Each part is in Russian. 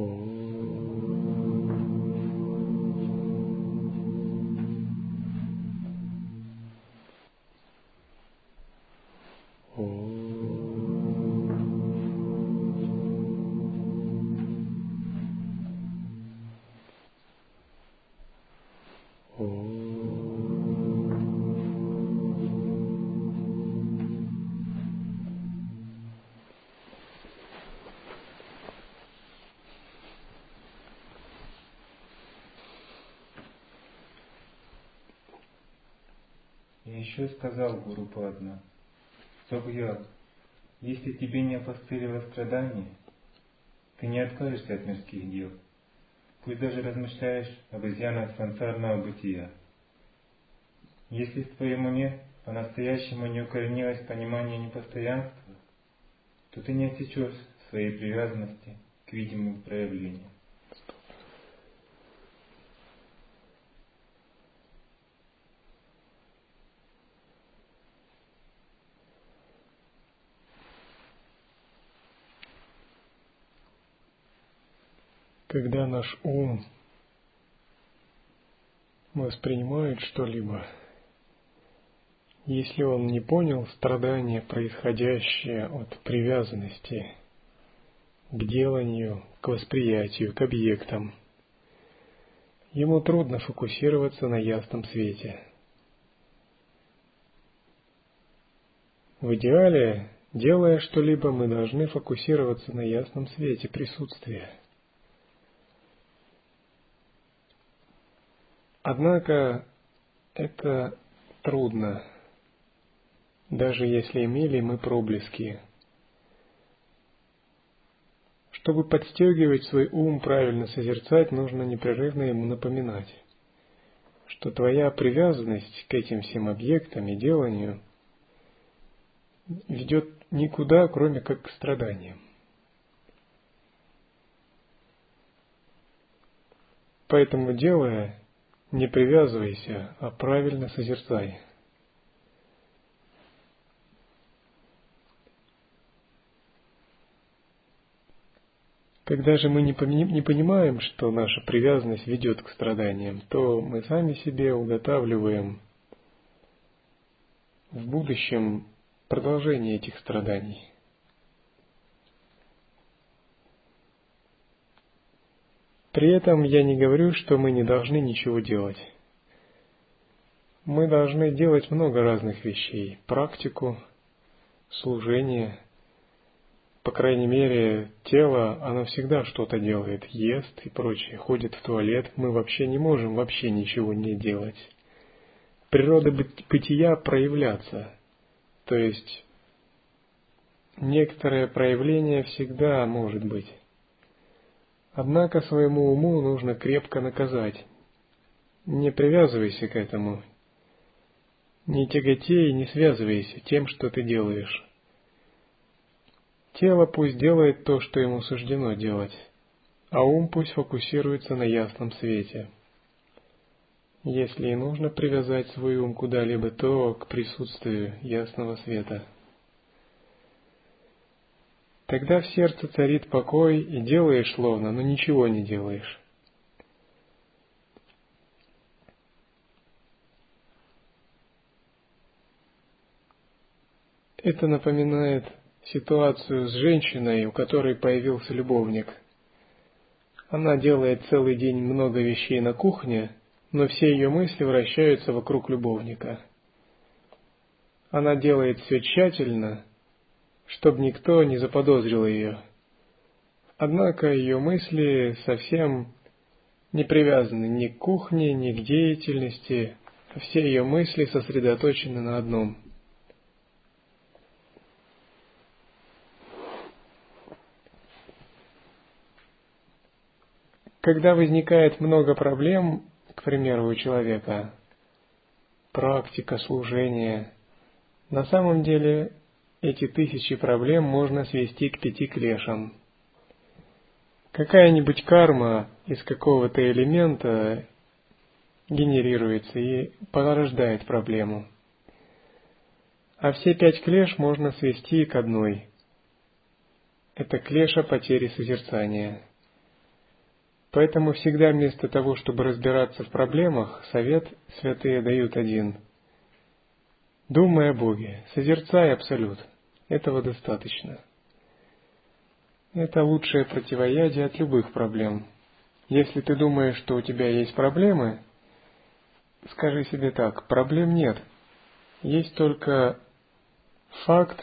哦。Еще сказал Гуру Падма, Согьял, если тебе не опостылило страдание, ты не откажешься от мирских дел, пусть даже размышляешь об изъянах сансарного бытия. Если в твоем уме по-настоящему не укоренилось понимание непостоянства, то ты не отсечешь своей привязанности к видимым проявлениям. Когда наш ум воспринимает что-либо, если он не понял страдания, происходящие от привязанности к деланию, к восприятию, к объектам, ему трудно фокусироваться на ясном свете. В идеале, делая что-либо, мы должны фокусироваться на ясном свете присутствия – Однако это трудно, даже если имели мы проблески. Чтобы подстегивать свой ум правильно созерцать, нужно непрерывно ему напоминать, что твоя привязанность к этим всем объектам и деланию ведет никуда, кроме как к страданиям. Поэтому, делая не привязывайся, а правильно созерцай. Когда же мы не понимаем, что наша привязанность ведет к страданиям, то мы сами себе уготавливаем в будущем продолжение этих страданий. При этом я не говорю, что мы не должны ничего делать. Мы должны делать много разных вещей. Практику, служение. По крайней мере, тело, оно всегда что-то делает, ест и прочее, ходит в туалет. Мы вообще не можем вообще ничего не делать. Природа бытия проявляться. То есть, некоторое проявление всегда может быть. Однако своему уму нужно крепко наказать. Не привязывайся к этому. Не тяготей, не связывайся тем, что ты делаешь. Тело пусть делает то, что ему суждено делать, а ум пусть фокусируется на ясном свете. Если и нужно привязать свой ум куда-либо, то к присутствию ясного света – Тогда в сердце царит покой, и делаешь словно, но ничего не делаешь. Это напоминает ситуацию с женщиной, у которой появился любовник. Она делает целый день много вещей на кухне, но все ее мысли вращаются вокруг любовника. Она делает все тщательно, чтобы никто не заподозрил ее. Однако ее мысли совсем не привязаны ни к кухне, ни к деятельности, все ее мысли сосредоточены на одном. Когда возникает много проблем, к примеру, у человека, практика служения, на самом деле эти тысячи проблем можно свести к пяти клешам. Какая-нибудь карма из какого-то элемента генерируется и порождает проблему. А все пять клеш можно свести к одной. Это клеша потери созерцания. Поэтому всегда вместо того, чтобы разбираться в проблемах, совет святые дают один. Думай о Боге, созерцай Абсолют. Этого достаточно. Это лучшее противоядие от любых проблем. Если ты думаешь, что у тебя есть проблемы, скажи себе так, проблем нет. Есть только факт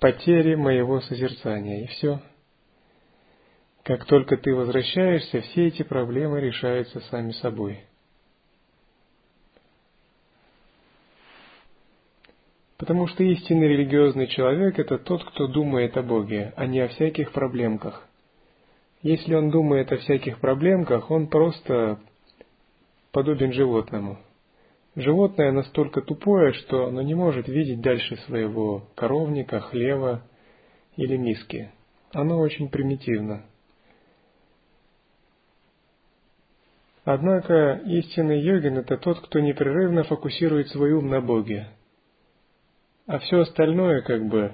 потери моего созерцания, и все. Как только ты возвращаешься, все эти проблемы решаются сами собой. Потому что истинный религиозный человек – это тот, кто думает о Боге, а не о всяких проблемках. Если он думает о всяких проблемках, он просто подобен животному. Животное настолько тупое, что оно не может видеть дальше своего коровника, хлева или миски. Оно очень примитивно. Однако истинный йогин – это тот, кто непрерывно фокусирует свой ум на Боге. А все остальное, как бы,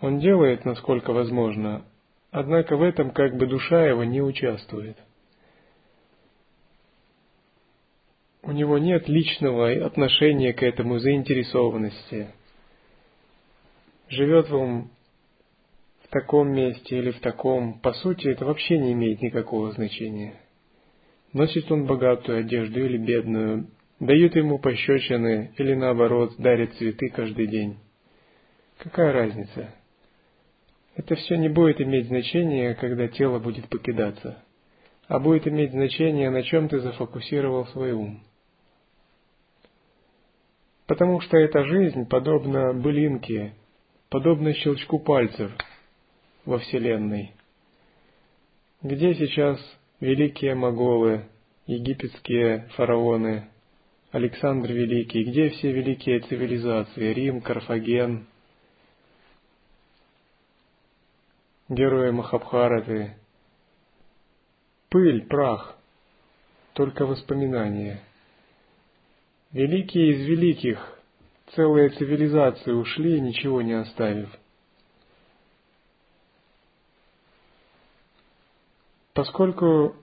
он делает, насколько возможно, однако в этом как бы душа его не участвует. У него нет личного отношения к этому, заинтересованности. Живет он в таком месте или в таком, по сути, это вообще не имеет никакого значения. Носит он богатую одежду или бедную, дают ему пощечины или наоборот дарят цветы каждый день. Какая разница? Это все не будет иметь значения, когда тело будет покидаться, а будет иметь значение, на чем ты зафокусировал свой ум. Потому что эта жизнь подобна былинке, подобна щелчку пальцев во Вселенной. Где сейчас великие моголы, египетские фараоны, Александр Великий, где все великие цивилизации, Рим, Карфаген, герои Махабхараты, пыль, прах, только воспоминания. Великие из великих, целые цивилизации ушли, ничего не оставив. Поскольку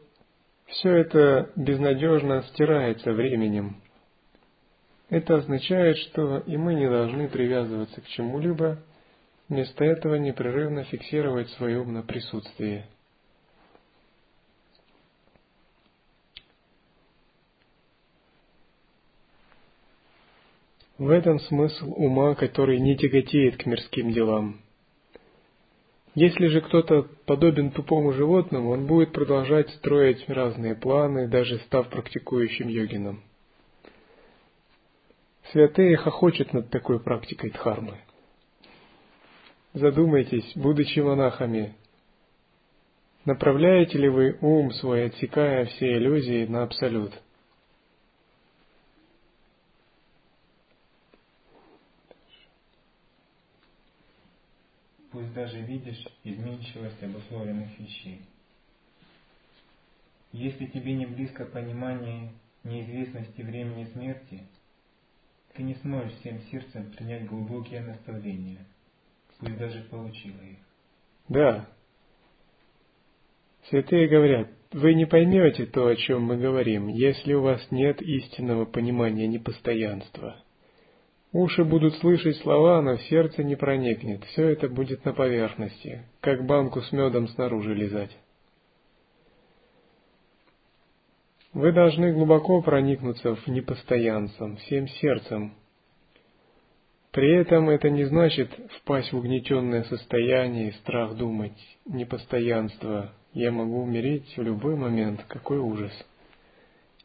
все это безнадежно стирается временем, это означает, что и мы не должны привязываться к чему-либо, вместо этого непрерывно фиксировать свой ум на присутствии. В этом смысл ума, который не тяготеет к мирским делам – если же кто-то подобен тупому животному, он будет продолжать строить разные планы, даже став практикующим йогином. Святые хохочут над такой практикой дхармы. Задумайтесь, будучи монахами, направляете ли вы ум свой, отсекая все иллюзии на абсолют – пусть даже видишь изменчивость обусловленных вещей. Если тебе не близко понимание неизвестности времени смерти, ты не сможешь всем сердцем принять глубокие наставления, пусть даже получила их. Да. Святые говорят, вы не поймете то, о чем мы говорим, если у вас нет истинного понимания непостоянства. Уши будут слышать слова, но сердце не проникнет. Все это будет на поверхности, как банку с медом снаружи лизать. Вы должны глубоко проникнуться в непостоянцем, всем сердцем. При этом это не значит впасть в угнетенное состояние и страх думать. Непостоянство. Я могу умереть в любой момент. Какой ужас.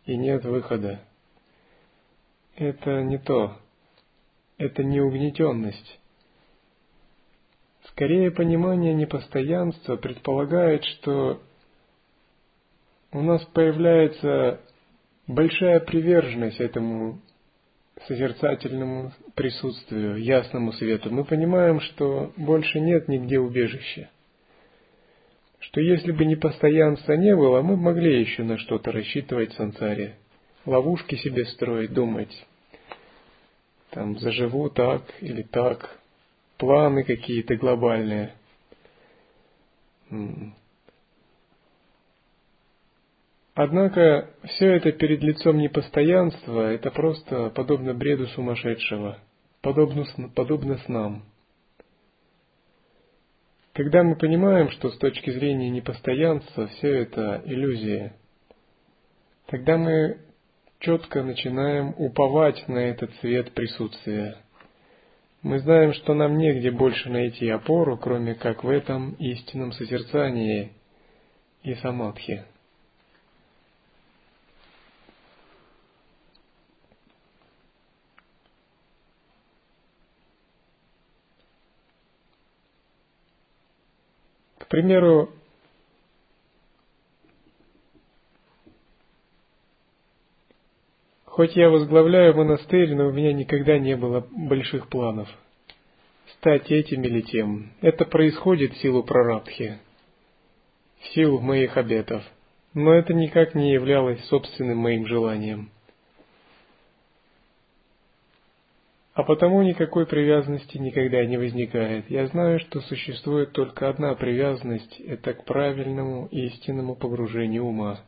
И нет выхода. Это не то это не угнетенность. Скорее, понимание непостоянства предполагает, что у нас появляется большая приверженность этому созерцательному присутствию, ясному свету. Мы понимаем, что больше нет нигде убежища. Что если бы непостоянства не было, мы могли еще на что-то рассчитывать в сансаре. Ловушки себе строить, думать, там заживу так или так, планы какие-то глобальные. Однако все это перед лицом непостоянства, это просто подобно бреду сумасшедшего, подобно, подобно снам. Когда мы понимаем, что с точки зрения непостоянства все это иллюзия, тогда мы четко начинаем уповать на этот свет присутствия. Мы знаем, что нам негде больше найти опору, кроме как в этом истинном созерцании и самадхи. Примеру, хоть я возглавляю монастырь, но у меня никогда не было больших планов стать этим или тем. Это происходит в силу прарабдхи, в силу моих обетов, но это никак не являлось собственным моим желанием. А потому никакой привязанности никогда не возникает. Я знаю, что существует только одна привязанность – это к правильному и истинному погружению ума.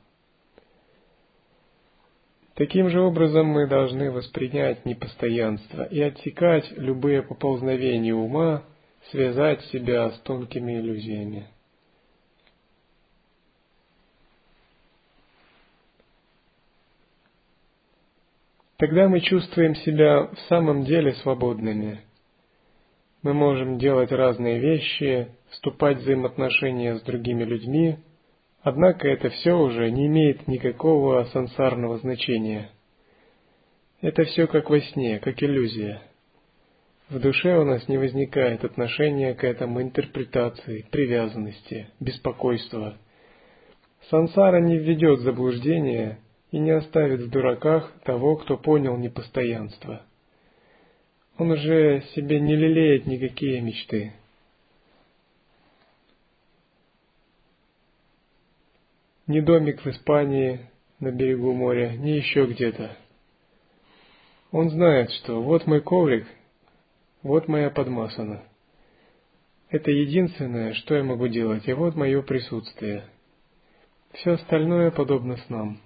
Таким же образом мы должны воспринять непостоянство и отсекать любые поползновения ума, связать себя с тонкими иллюзиями. Тогда мы чувствуем себя в самом деле свободными. Мы можем делать разные вещи, вступать в взаимоотношения с другими людьми, однако это все уже не имеет никакого сансарного значения. Это все как во сне, как иллюзия. В душе у нас не возникает отношения к этому интерпретации, привязанности, беспокойства. Сансара не введет заблуждение и не оставит в дураках того, кто понял непостоянство. Он уже себе не лелеет никакие мечты. Ни домик в Испании на берегу моря, ни еще где-то. Он знает, что вот мой коврик, вот моя подмасана. Это единственное, что я могу делать, и вот мое присутствие. Все остальное подобно снам.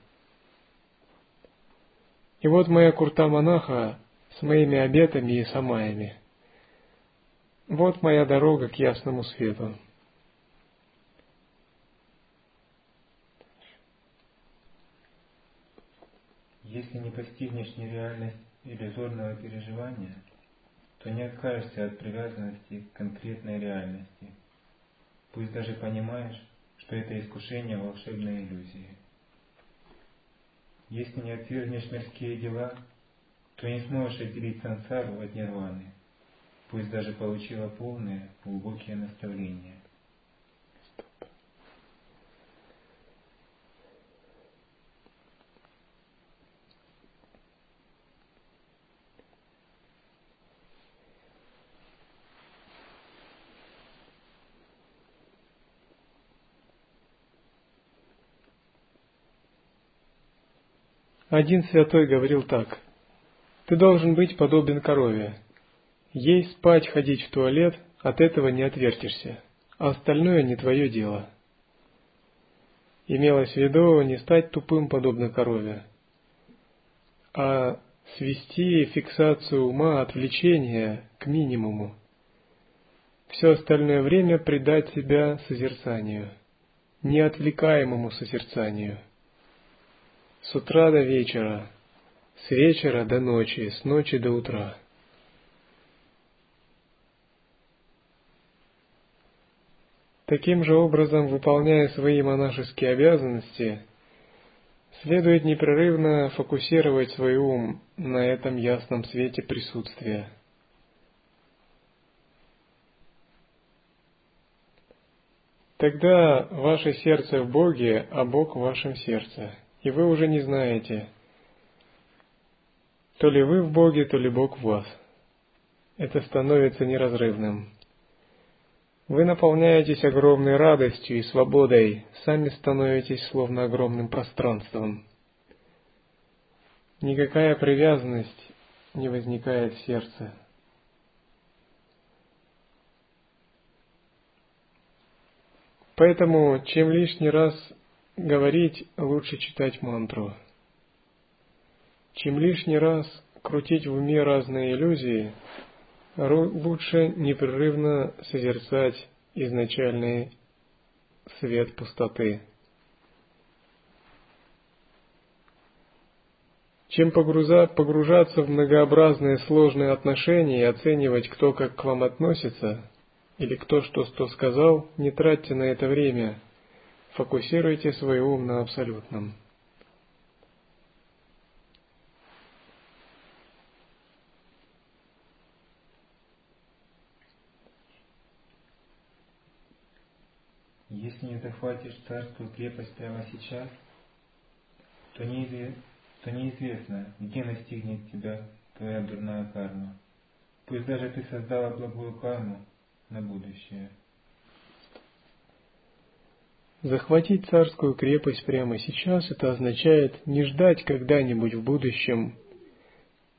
И вот моя курта монаха с моими обетами и самаями. Вот моя дорога к ясному свету. Если не постигнешь нереальность иллюзорного переживания, то не откажешься от привязанности к конкретной реальности, пусть даже понимаешь, что это искушение волшебной иллюзии. Если не отвергнешь мирские дела, то не сможешь отделить сансару от нирваны, пусть даже получила полные, глубокие наставления. Один святой говорил так. Ты должен быть подобен корове. Есть, спать, ходить в туалет, от этого не отвертишься, а остальное не твое дело. Имелось в виду не стать тупым, подобно корове, а свести фиксацию ума отвлечения к минимуму. Все остальное время предать себя созерцанию, неотвлекаемому созерцанию – с утра до вечера, с вечера до ночи, с ночи до утра. Таким же образом, выполняя свои монашеские обязанности, следует непрерывно фокусировать свой ум на этом ясном свете присутствия. Тогда ваше сердце в Боге, а Бог в вашем сердце – и вы уже не знаете, то ли вы в Боге, то ли Бог в вас. Это становится неразрывным. Вы наполняетесь огромной радостью и свободой, сами становитесь словно огромным пространством. Никакая привязанность не возникает в сердце. Поэтому, чем лишний раз говорить, лучше читать мантру. Чем лишний раз крутить в уме разные иллюзии, лучше непрерывно созерцать изначальный свет пустоты. Чем погружаться в многообразные сложные отношения и оценивать, кто как к вам относится, или кто что что сказал, не тратьте на это время. Фокусируйте свой ум на абсолютном. Если не захватишь царскую крепость прямо сейчас, то, неизве... то неизвестно, где настигнет тебя твоя дурная карма. Пусть даже ты создала благую карму на будущее. Захватить царскую крепость прямо сейчас – это означает не ждать когда-нибудь в будущем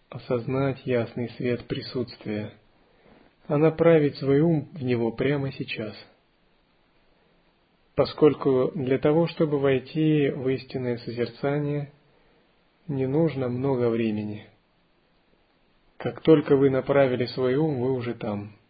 осознать ясный свет присутствия, а направить свой ум в него прямо сейчас – поскольку для того, чтобы войти в истинное созерцание, не нужно много времени. Как только вы направили свой ум, вы уже там –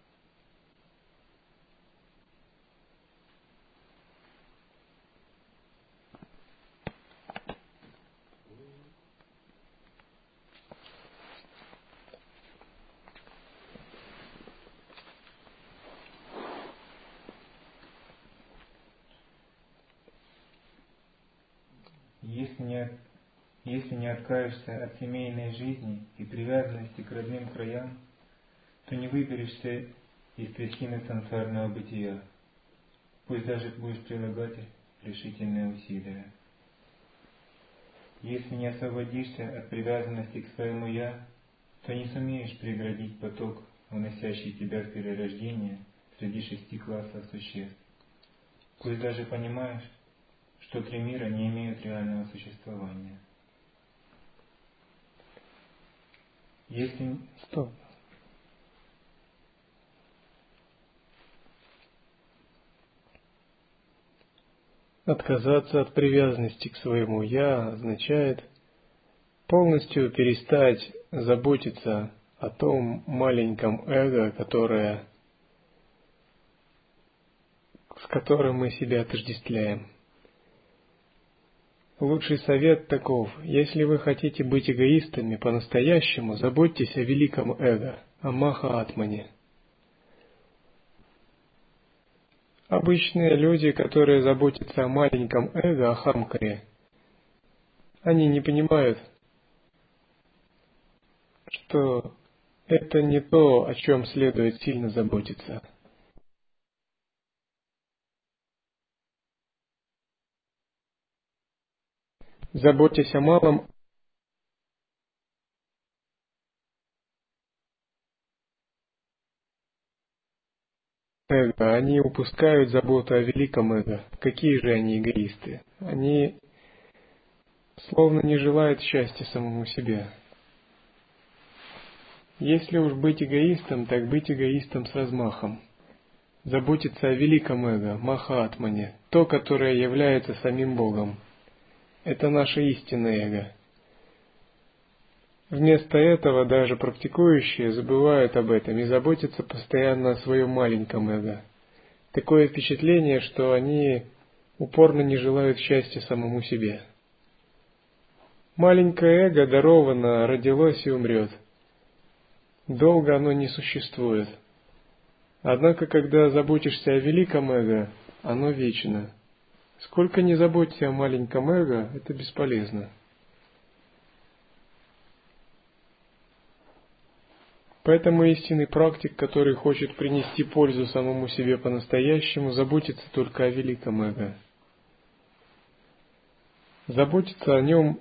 Если не откажешься от семейной жизни и привязанности к родным краям, то не выберешься из трясины сансарного бытия, пусть даже будешь прилагать решительные усилия. Если не освободишься от привязанности к своему «я», то не сумеешь преградить поток, уносящий тебя в перерождение среди шести классов существ. Пусть даже понимаешь, что три мира не имеют реального существования. Если... Стоп. Отказаться от привязанности к своему «я» означает полностью перестать заботиться о том маленьком эго, которое, с которым мы себя отождествляем. Лучший совет таков. Если вы хотите быть эгоистами по-настоящему, заботьтесь о великом эго, о Маха-Атмане. Обычные люди, которые заботятся о маленьком эго, о хамкаре, они не понимают, что это не то, о чем следует сильно заботиться – Заботьтесь о малом, эго, они упускают заботу о великом эго. Какие же они эгоисты? Они словно не желают счастья самому себе. Если уж быть эгоистом, так быть эгоистом с размахом. Заботиться о великом эго, Махатмане, то, которое является самим Богом. Это наше истинное эго. Вместо этого даже практикующие забывают об этом и заботятся постоянно о своем маленьком эго. Такое впечатление, что они упорно не желают счастья самому себе. Маленькое эго даровано, родилось и умрет. Долго оно не существует. Однако, когда заботишься о великом эго, оно вечно – Сколько не заботься о маленьком эго, это бесполезно. Поэтому истинный практик, который хочет принести пользу самому себе по-настоящему, заботится только о великом эго. Заботиться о нем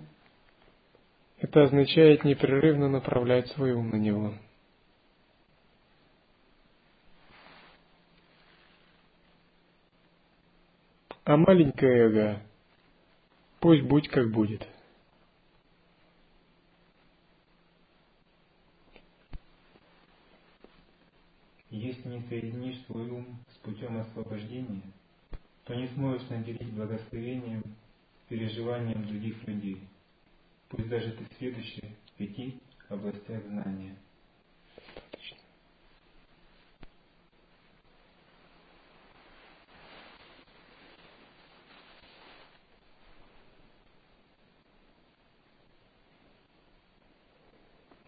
– это означает непрерывно направлять свой ум на него. А маленькое эго пусть будь как будет. Если не соединишь свой ум с путем освобождения, то не сможешь наделить благословением переживаниям других людей, пусть даже ты следующий в пяти областях знания.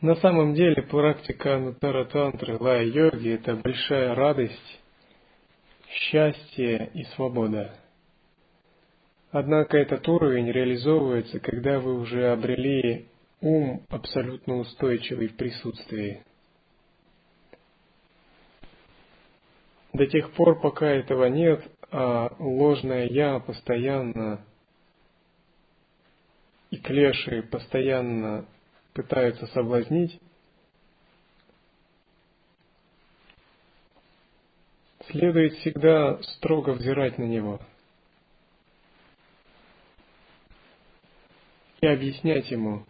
На самом деле практика Анутара Тантры Лая Йоги – это большая радость, счастье и свобода. Однако этот уровень реализовывается, когда вы уже обрели ум абсолютно устойчивый в присутствии. До тех пор, пока этого нет, а ложное «я» постоянно и клеши постоянно пытаются соблазнить, следует всегда строго взирать на него и объяснять ему,